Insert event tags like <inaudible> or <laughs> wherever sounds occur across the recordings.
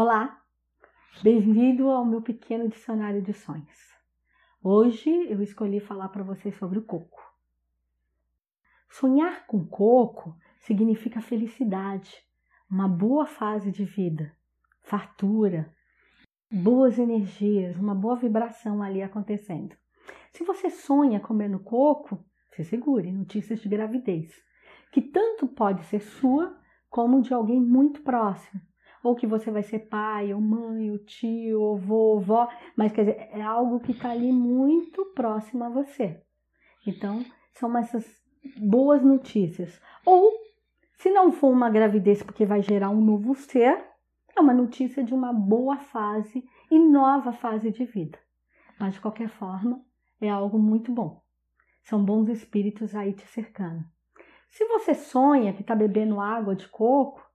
Olá, bem-vindo ao meu pequeno dicionário de sonhos. Hoje eu escolhi falar para vocês sobre o coco. Sonhar com coco significa felicidade, uma boa fase de vida, fartura, boas energias, uma boa vibração ali acontecendo. Se você sonha comendo coco, se segure, notícias de gravidez, que tanto pode ser sua como de alguém muito próximo ou que você vai ser pai, ou mãe, ou tio, ou vovó, mas quer dizer, é algo que está ali muito próximo a você. Então, são essas boas notícias. Ou, se não for uma gravidez porque vai gerar um novo ser, é uma notícia de uma boa fase e nova fase de vida. Mas, de qualquer forma, é algo muito bom. São bons espíritos aí te cercando. Se você sonha que está bebendo água de coco,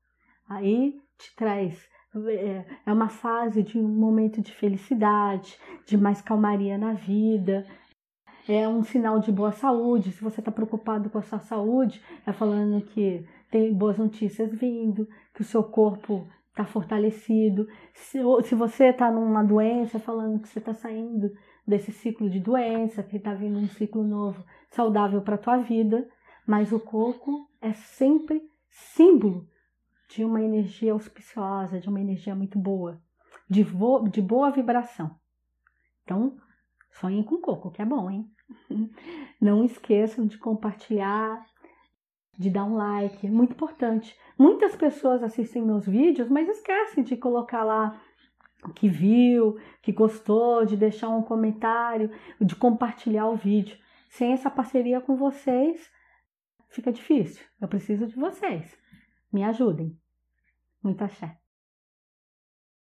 aí te traz é, é uma fase de um momento de felicidade, de mais calmaria na vida. É um sinal de boa saúde. Se você está preocupado com a sua saúde, é falando que tem boas notícias vindo, que o seu corpo está fortalecido. Se, se você está numa doença, falando que você está saindo desse ciclo de doença, que está vindo um ciclo novo, saudável para a tua vida. Mas o coco é sempre símbolo de uma energia auspiciosa, de uma energia muito boa, de, vo de boa vibração. Então, sonhem com coco, que é bom, hein? <laughs> Não esqueçam de compartilhar, de dar um like, é muito importante. Muitas pessoas assistem meus vídeos, mas esquecem de colocar lá que viu, que gostou, de deixar um comentário, de compartilhar o vídeo. Sem essa parceria com vocês, fica difícil. Eu preciso de vocês. Me ajudem. Muito axé.